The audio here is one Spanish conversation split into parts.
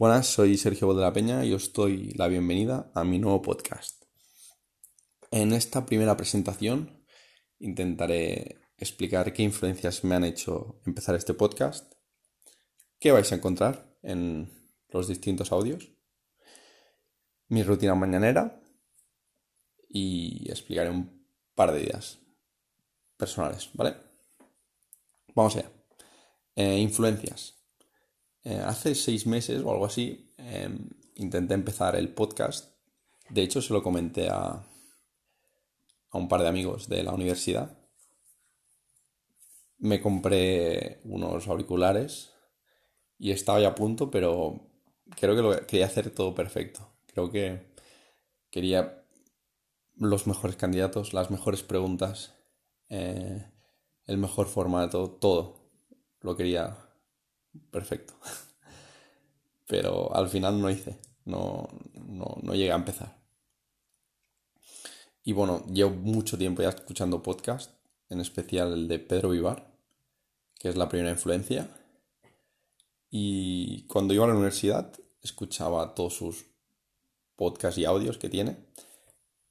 Buenas, soy Sergio de la Peña y os doy la bienvenida a mi nuevo podcast. En esta primera presentación intentaré explicar qué influencias me han hecho empezar este podcast, qué vais a encontrar en los distintos audios, mi rutina mañanera y explicaré un par de ideas personales, ¿vale? Vamos allá. Eh, influencias. Eh, hace seis meses o algo así em, intenté empezar el podcast. De hecho, se lo comenté a, a un par de amigos de la universidad. Me compré unos auriculares y estaba ya a punto, pero creo que lo quería hacer todo perfecto. Creo que quería los mejores candidatos, las mejores preguntas, eh, el mejor formato, todo. Lo quería perfecto. Pero al final no hice, no, no, no llegué a empezar. Y bueno, llevo mucho tiempo ya escuchando podcast, en especial el de Pedro Vivar, que es la primera influencia. Y cuando iba a la universidad escuchaba todos sus podcasts y audios que tiene.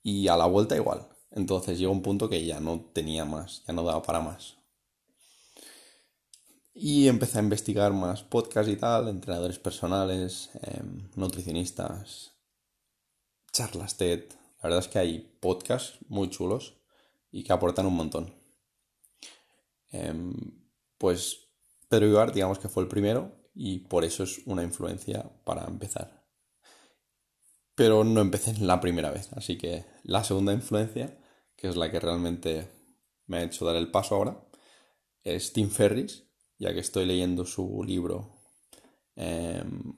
Y a la vuelta igual. Entonces llegó un punto que ya no tenía más, ya no daba para más. Y empecé a investigar más podcasts y tal, entrenadores personales, em, nutricionistas, charlas TED. La verdad es que hay podcasts muy chulos y que aportan un montón. Em, pues Pedro Ibar, digamos que fue el primero y por eso es una influencia para empezar. Pero no empecé la primera vez, así que la segunda influencia, que es la que realmente me ha hecho dar el paso ahora, es Tim Ferris ya que estoy leyendo su libro em,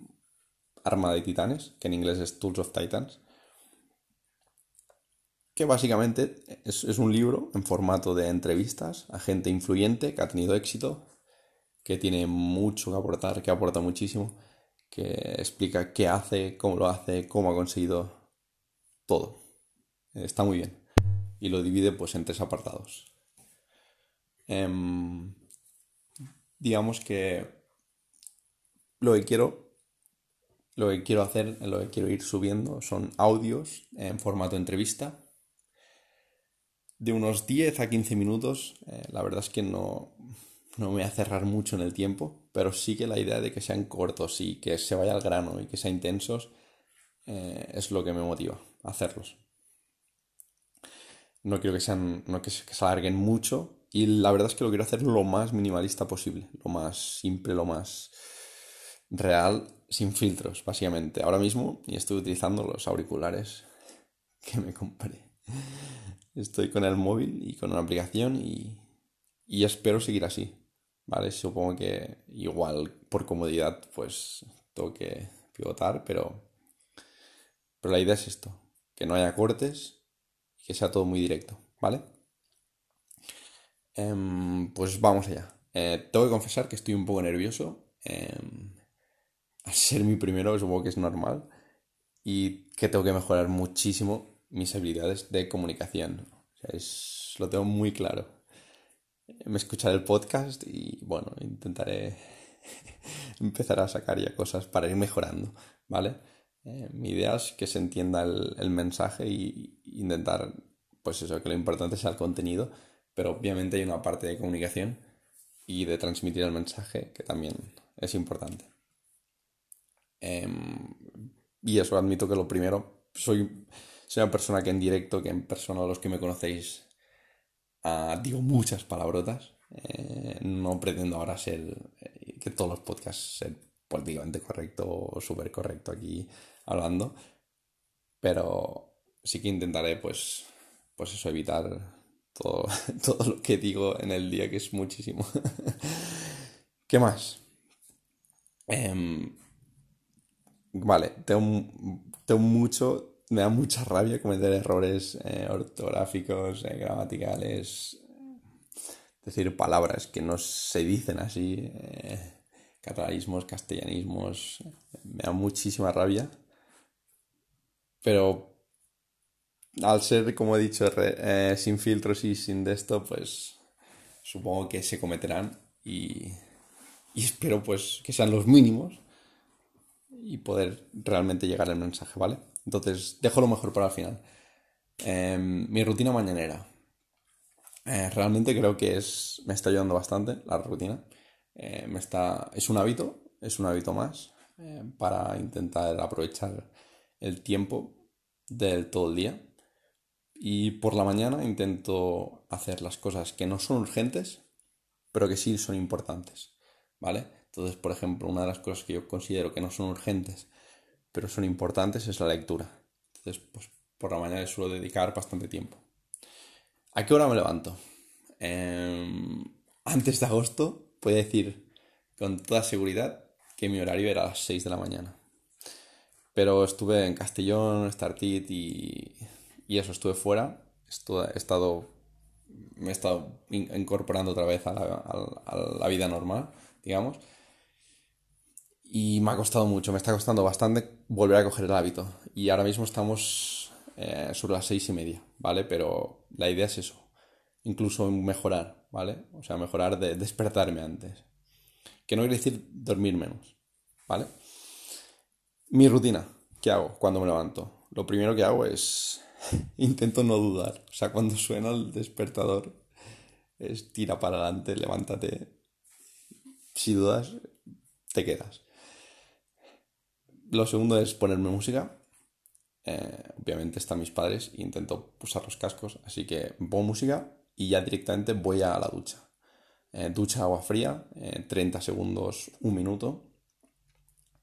Arma de Titanes, que en inglés es Tools of Titans, que básicamente es, un libro en formato de entrevistas a gente influyente que ha tenido éxito, que tiene mucho que aportar, que aporta muchísimo, que explica qué hace, cómo lo hace, cómo ha conseguido todo. Está muy bien. Y lo divide pues en tres apartados. Em, digamos que lo que quiero lo que quiero hacer, lo que quiero ir subiendo son audios en formato entrevista de unos 10 a 15 minutos. Eh, la verdad es que no, no me voy a cerrar mucho en el tiempo, pero sí que la idea de que sean cortos y que se vaya al grano y que sean intensos eh, es lo que me motiva a hacerlos. No quiero que sean, no que se alarguen mucho, y la verdad es que lo quiero hacer lo más minimalista posible, lo más simple, lo más real, sin filtros, básicamente. Ahora mismo y estoy utilizando los auriculares que me compré. Estoy con el móvil y con una aplicación y, y espero seguir así. ¿Vale? Supongo que igual por comodidad pues tengo que pivotar, pero, pero la idea es esto, que no haya cortes que sea todo muy directo, ¿vale? Em, pues vamos allá. Eh, tengo que confesar que estoy un poco nervioso. Em, al ser mi primero, supongo que es normal. Y que tengo que mejorar muchísimo mis habilidades de comunicación. lo tengo muy claro. Me escucharé el podcast y bueno, intentaré empezar a sacar ya cosas para ir mejorando, ¿vale? Eh, mi idea es que se entienda el, el mensaje y intentar, pues eso, que lo importante sea el contenido pero obviamente hay una parte de comunicación y de transmitir el mensaje que también es importante. Em, y eso admito que lo primero, soy, soy una persona que en directo, que en persona, los que me conocéis, ah, digo muchas palabrotas. Eh, no pretendo ahora ser, eh, que todos los podcasts ser políticamente correcto o súper correcto aquí hablando, pero sí que intentaré pues, pues eso, evitar todo, lo que digo en el día, que es muchísimo. ¿Qué más? Em, vale, tengo, tengo, mucho, me da mucha rabia cometer errores eh, ortográficos, eh, gramaticales, decir palabras que no se dicen así, eh, catalanismos, castellanismos, me da muchísima rabia. Pero al ser, como he dicho, eh, sin filtros y sin de esto, pues supongo que se cometerán y, y espero pues que sean los mínimos y poder realmente llegar al mensaje, ¿vale? Entonces, dejo lo mejor para el final. Em, mi rutina mañanera. Eh, realmente creo que es, me está ayudando bastante la rutina. Eh, me está, es un hábito, es un hábito más para intentar aprovechar el tiempo del todo el día. Y por la mañana intento hacer las cosas que no son urgentes, pero que sí son importantes, ¿vale? Entonces, por ejemplo, una de las cosas que yo considero que no son urgentes, pero son importantes, es la lectura. Entonces, pues por la mañana suelo dedicar bastante tiempo. ¿A qué hora me levanto? Em, antes de agosto, puedo decir con toda seguridad que mi horario era a las 6 de la mañana. Pero estuve en Castellón, Startit y, y eso, estuve fuera. he estado, me he estado incorporando otra vez a la, vida normal, digamos. Y me ha costado mucho, me está costando bastante volver a coger el hábito. Y ahora mismo estamos eh, sobre las seis y media, ¿vale? Pero la idea es eso, incluso mejorar, ¿vale? O sea, mejorar de despertarme antes. Que no quiere decir dormir menos, ¿vale? Mi rutina, ¿qué hago cuando me levanto? Lo primero que hago es intento no dudar. O sea, cuando suena el despertador, es tira para adelante, levántate. Si dudas, te quedas. Lo segundo es ponerme música. Eh, obviamente están mis padres e intento usar los cascos, así que pongo música y ya directamente voy a la ducha. Eh, ducha agua fría, 30 eh, segundos, un minuto.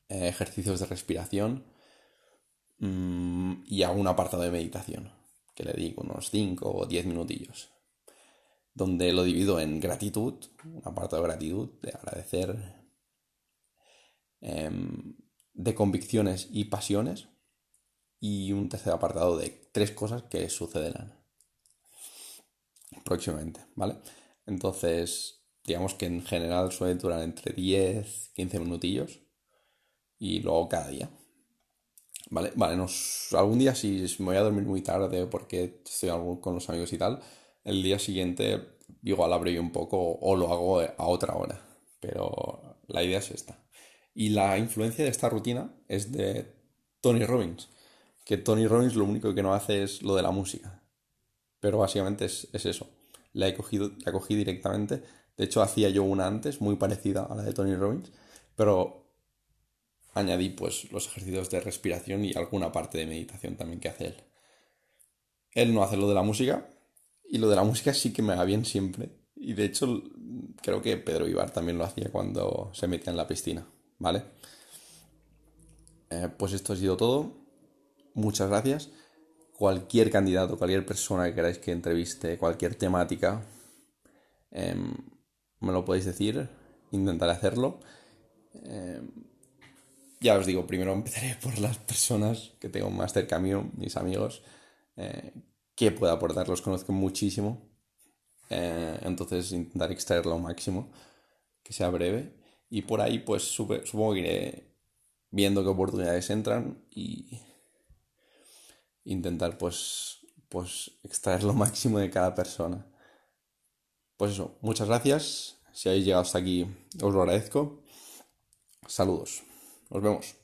ejercicios de respiración mm, y hago un apartado de meditación, que le digo unos 5 o 10 minutillos, donde lo divido en gratitud, un apartado de gratitud, de agradecer em, de convicciones y pasiones y un tercer apartado de tres cosas que sucederán próximamente, ¿vale? Entonces, digamos que en general suele durar entre 10, 15 minutillos y luego cada día. Vale, vale, nos, algún día si me voy a dormir muy tarde porque estoy con los amigos y tal, el día siguiente igual abro un poco o lo hago a otra hora, pero la idea es esta. Y la influencia de esta rutina es de Tony Robbins, que Tony Robbins lo único que no hace es lo de la música. Pero básicamente es, eso. La he cogido, la cogí directamente. De hecho, hacía yo una antes, muy parecida a la de Tony Robbins, pero añadí pues los ejercicios de respiración y alguna parte de meditación también que hace él. Él no hace lo de la música, y lo de la música sí que me va bien siempre. Y de hecho, creo que Pedro Ibar también lo hacía cuando se metía en la piscina. ¿vale? Eh, pues esto ha sido todo. Muchas gracias. Cualquier candidato, cualquier persona que queráis que entreviste, cualquier temática, em, me lo podéis decir. Intentaré hacerlo. Em, ya os digo, primero empezaré por las personas que tengo más cerca mío, mis amigos, eh, que puedo aportar, los conozco muchísimo. Eh, entonces intentaré extraer lo máximo, que sea breve. Y por ahí, pues supongo que iré viendo qué oportunidades entran y intentar, pues, pues, extraer lo máximo de cada persona. Pues eso, muchas gracias. Si habéis llegado hasta aquí, os lo agradezco. Saludos. Nos vemos.